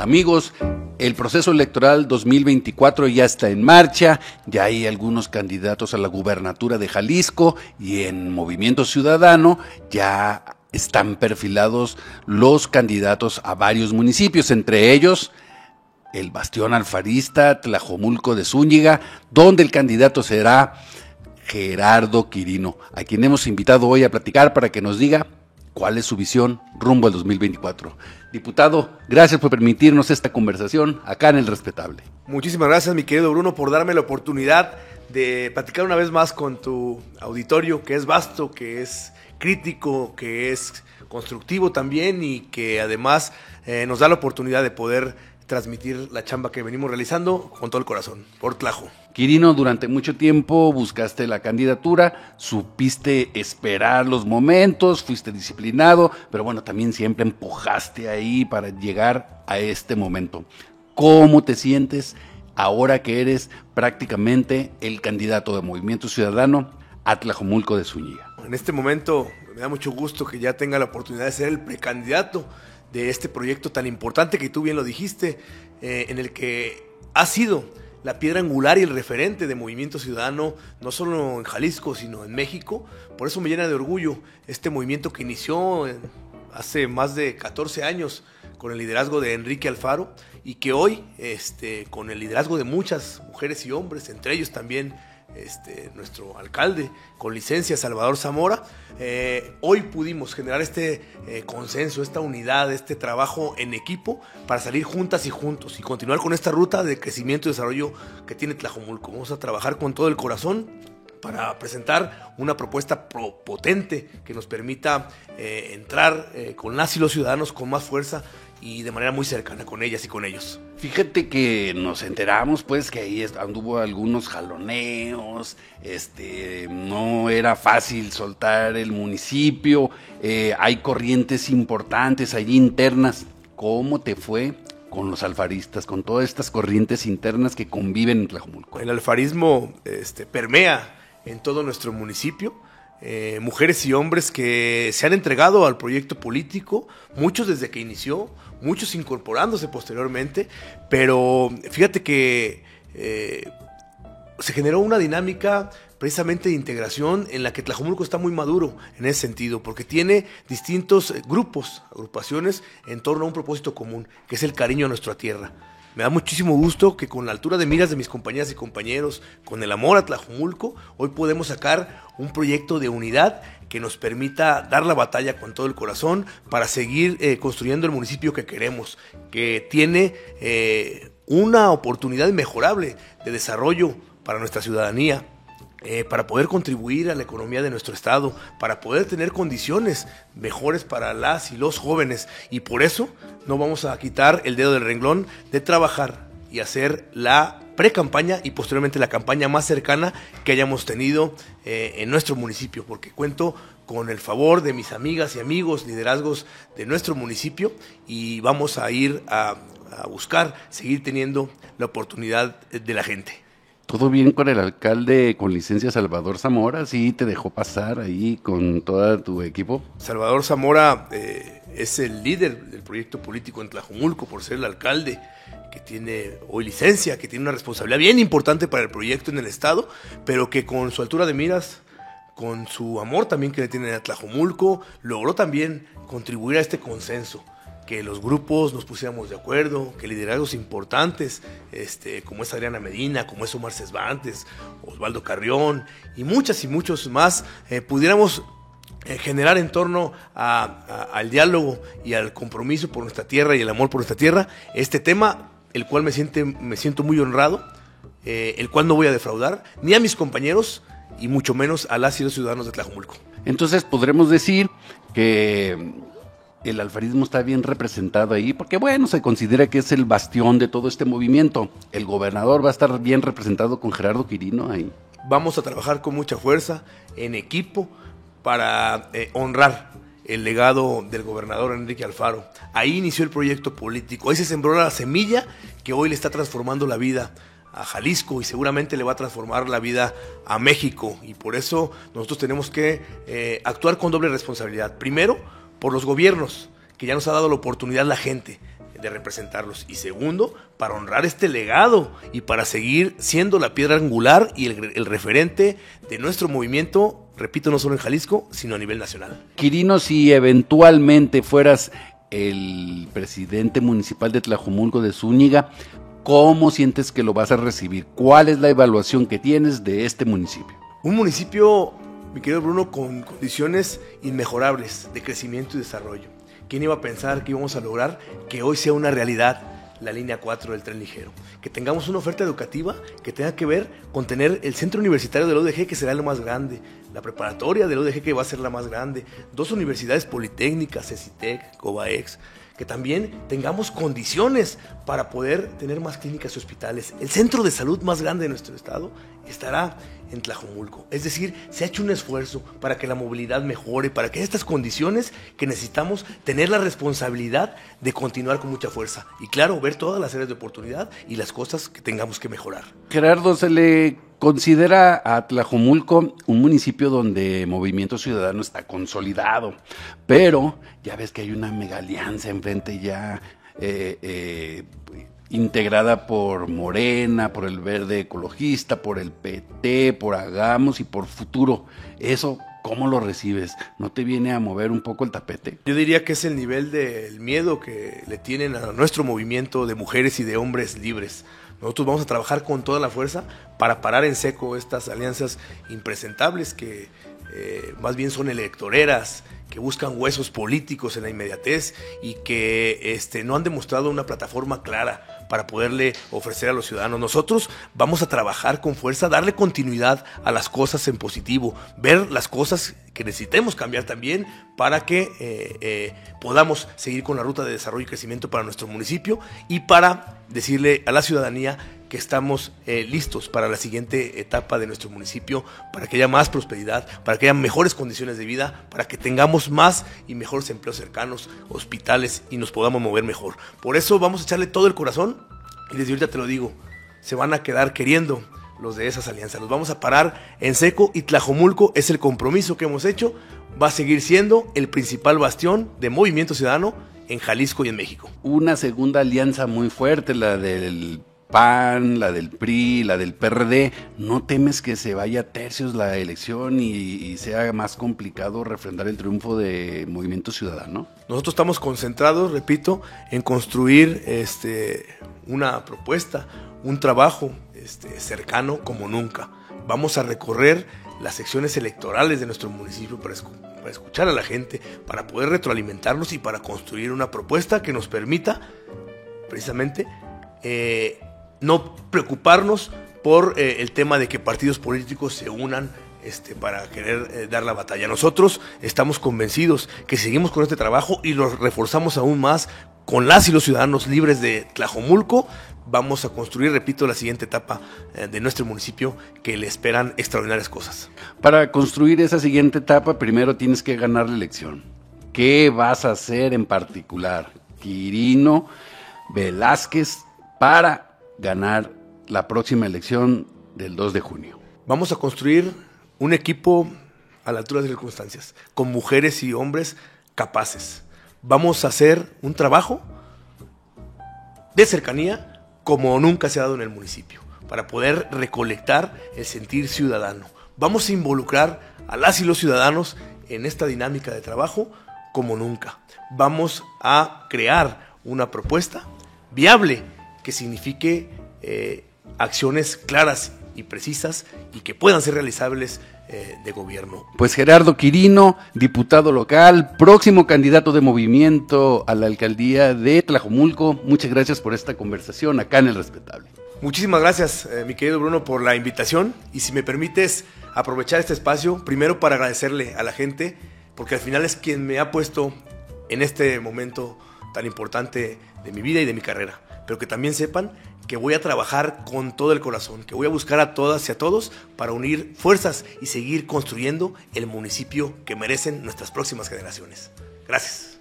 Amigos, el proceso electoral 2024 ya está en marcha, ya hay algunos candidatos a la gubernatura de Jalisco y en Movimiento Ciudadano ya están perfilados los candidatos a varios municipios, entre ellos el Bastión Alfarista, Tlajomulco de Zúñiga, donde el candidato será Gerardo Quirino, a quien hemos invitado hoy a platicar para que nos diga cuál es su visión rumbo al 2024. Diputado, gracias por permitirnos esta conversación acá en El Respetable. Muchísimas gracias, mi querido Bruno, por darme la oportunidad de platicar una vez más con tu auditorio, que es vasto, que es crítico, que es constructivo también y que además eh, nos da la oportunidad de poder transmitir la chamba que venimos realizando con todo el corazón, por Tlajo. Quirino, durante mucho tiempo buscaste la candidatura, supiste esperar los momentos, fuiste disciplinado, pero bueno, también siempre empujaste ahí para llegar a este momento. ¿Cómo te sientes ahora que eres prácticamente el candidato de Movimiento Ciudadano a Tlajomulco de Zúñiga? En este momento me da mucho gusto que ya tenga la oportunidad de ser el precandidato de este proyecto tan importante que tú bien lo dijiste, eh, en el que ha sido la piedra angular y el referente de Movimiento Ciudadano, no solo en Jalisco, sino en México. Por eso me llena de orgullo este movimiento que inició hace más de 14 años con el liderazgo de Enrique Alfaro y que hoy, este, con el liderazgo de muchas mujeres y hombres, entre ellos también este, nuestro alcalde con licencia, Salvador Zamora, eh, hoy pudimos generar este eh, consenso, esta unidad, este trabajo en equipo para salir juntas y juntos y continuar con esta ruta de crecimiento y desarrollo que tiene Tlajomulco. Vamos a trabajar con todo el corazón para presentar una propuesta potente que nos permita eh, entrar con las y los ciudadanos con más fuerza y de manera muy cercana con ellas y con ellos. Fíjate que nos enteramos pues que ahí anduvo algunos jaloneos, este, no era fácil soltar el municipio, eh, hay corrientes importantes allí internas. ¿Cómo te fue con los alfaristas, con todas estas corrientes internas que conviven en Tlajumulco? El alfarismo este, permea en todo nuestro municipio eh, mujeres y hombres que se han entregado al proyecto político, muchos desde que inició, muchos incorporándose posteriormente, pero fíjate que eh, se generó una dinámica precisamente de integración en la que Tlajomulco está muy maduro en ese sentido, porque tiene distintos grupos, agrupaciones en torno a un propósito común, que es el cariño a nuestra tierra. Me da muchísimo gusto que con la altura de miras de mis compañeras y compañeros, con el amor a Tlajumulco, hoy podemos sacar un proyecto de unidad que nos permita dar la batalla con todo el corazón para seguir eh, construyendo el municipio que queremos, que tiene eh, una oportunidad inmejorable de desarrollo para nuestra ciudadanía, eh, para poder contribuir a la economía de nuestro estado, para poder tener condiciones mejores para las y los jóvenes. Y por eso no vamos a quitar el dedo del renglón de trabajar y hacer la pre-campaña y posteriormente la campaña más cercana que hayamos tenido eh, en nuestro municipio, porque cuento con el favor de mis amigas y amigos, liderazgos de nuestro municipio y vamos a ir a buscar seguir teniendo la oportunidad de la gente. ¿Todo bien con el alcalde con licencia Salvador Zamora? ¿Sí te dejó pasar ahí con todo tu equipo? Salvador Zamora eh, es el líder del proyecto político en Tlajumulco por ser el alcalde que tiene hoy licencia, que tiene una responsabilidad bien importante para el proyecto en el estado, pero que con su altura de miras, con su amor también que le tiene a Tlajumulco, logró también contribuir a este consenso que los grupos nos pusiéramos de acuerdo, que liderazgos importantes, este, como es Adriana Medina, como es Omar Cesvantes, Osvaldo Carrión y muchas y muchos más, eh, pudiéramos eh, generar en torno al diálogo y al compromiso por nuestra tierra y el amor por nuestra tierra este tema, el cual me, siente, me siento muy honrado, eh, el cual no voy a defraudar, ni a mis compañeros y mucho menos a las y los ciudadanos de Tlajomulco. Entonces podremos decir que el alfarismo está bien representado ahí, porque bueno, se considera que es el bastión de todo este movimiento. El gobernador va a estar bien representado con Gerardo Quirino ahí. Vamos a trabajar con mucha fuerza, en equipo, para eh, honrar el legado del gobernador Enrique Alfaro. Ahí inició el proyecto político, ahí se sembró la semilla que hoy le está transformando la vida a Jalisco y seguramente le va a transformar la vida a México. Y por eso nosotros tenemos que eh, actuar con doble responsabilidad. Primero, por los gobiernos, que ya nos ha dado la oportunidad la gente de representarlos. Y segundo, para honrar este legado y para seguir siendo la piedra angular y el, el referente de nuestro movimiento, repito, no solo en Jalisco, sino a nivel nacional. Quirino, si eventualmente fueras el presidente municipal de Tlajumulco de Zúñiga, ¿cómo sientes que lo vas a recibir? ¿Cuál es la evaluación que tienes de este municipio? Un municipio, mi querido Bruno, con condiciones inmejorables de crecimiento y desarrollo. ¿Quién iba a pensar que íbamos a lograr que hoy sea una realidad la línea 4 del tren ligero. Que tengamos una oferta educativa que tenga que ver con tener el centro universitario del ODG que será lo más grande, la preparatoria del ODG que va a ser la más grande, dos universidades politécnicas, CECITEC, COBAEX, que también tengamos condiciones para poder tener más clínicas y hospitales. El centro de salud más grande de nuestro estado estará en Tlajomulco. Es decir, se ha hecho un esfuerzo para que la movilidad mejore, para que estas condiciones que necesitamos tener la responsabilidad de continuar con mucha fuerza. Y claro, ver todas las áreas de oportunidad y las cosas que tengamos que mejorar. Gerardo, se le considera a Tlajomulco un municipio donde Movimiento Ciudadano está consolidado, pero ya ves que hay una mega alianza enfrente ya eh, eh, integrada por Morena, por el Verde Ecologista, por el PT, por Hagamos y por Futuro. Eso ¿Cómo lo recibes? ¿No te viene a mover un poco el tapete? Yo diría que es el nivel del miedo que le tienen a nuestro movimiento de mujeres y de hombres libres. Nosotros vamos a trabajar con toda la fuerza para parar en seco estas alianzas impresentables que eh, más bien son electoreras, que buscan huesos políticos en la inmediatez y que este, no han demostrado una plataforma clara para poderle ofrecer a los ciudadanos. Nosotros vamos a trabajar con fuerza, darle continuidad a las cosas en positivo, ver las cosas que necesitemos cambiar también para que eh, eh, podamos seguir con la ruta de desarrollo y crecimiento para nuestro municipio y para decirle a la ciudadanía que estamos eh, listos para la siguiente etapa de nuestro municipio, para que haya más prosperidad, para que haya mejores condiciones de vida, para que tengamos más y mejores empleos cercanos, hospitales y nos podamos mover mejor. Por eso vamos a echarle todo el corazón y desde ahorita te lo digo, se van a quedar queriendo los de esas alianzas. Los vamos a parar en seco y Tlajomulco es el compromiso que hemos hecho. Va a seguir siendo el principal bastión de Movimiento Ciudadano en Jalisco y en México. Una segunda alianza muy fuerte, la del PAN, la del PRI, la del PRD, ¿no temes que se vaya a tercios la elección y, sea más complicado refrendar el triunfo de Movimiento Ciudadano? Nosotros estamos concentrados, repito, en construir este, una propuesta, un trabajo este, cercano como nunca. Vamos a recorrer las secciones electorales de nuestro municipio para, escuchar a la gente, para poder retroalimentarnos y para construir una propuesta que nos permita precisamente eh, no preocuparnos por eh, el tema de que partidos políticos se unan este, para querer eh, dar la batalla. Nosotros estamos convencidos que seguimos con este trabajo y lo reforzamos aún más con las y los ciudadanos libres de Tlajomulco. Vamos a construir, repito, la siguiente etapa eh, de nuestro municipio que le esperan extraordinarias cosas. Para construir esa siguiente etapa, primero tienes que ganar la elección. ¿Qué vas a hacer en particular, Quirino Velázquez, para ganar la próxima elección del 2 de junio. Vamos a construir un equipo a la altura de las circunstancias, con mujeres y hombres capaces. Vamos a hacer un trabajo de cercanía como nunca se ha dado en el municipio, para poder recolectar el sentir ciudadano. Vamos a involucrar a las y los ciudadanos en esta dinámica de trabajo como nunca. Vamos a crear una propuesta viable que signifique eh, acciones claras y precisas y que puedan ser realizables eh, de gobierno. Pues Gerardo Quirino, diputado local, próximo candidato de movimiento a la alcaldía de Tlajomulco, muchas gracias por esta conversación acá en El Respetable. Muchísimas gracias, eh, mi querido Bruno, por la invitación y si me permites aprovechar este espacio, primero para agradecerle a la gente, porque al final es quien me ha puesto en este momento tan importante de mi vida y de mi carrera pero que también sepan que voy a trabajar con todo el corazón, que voy a buscar a todas y a todos para unir fuerzas y seguir construyendo el municipio que merecen nuestras próximas generaciones. Gracias.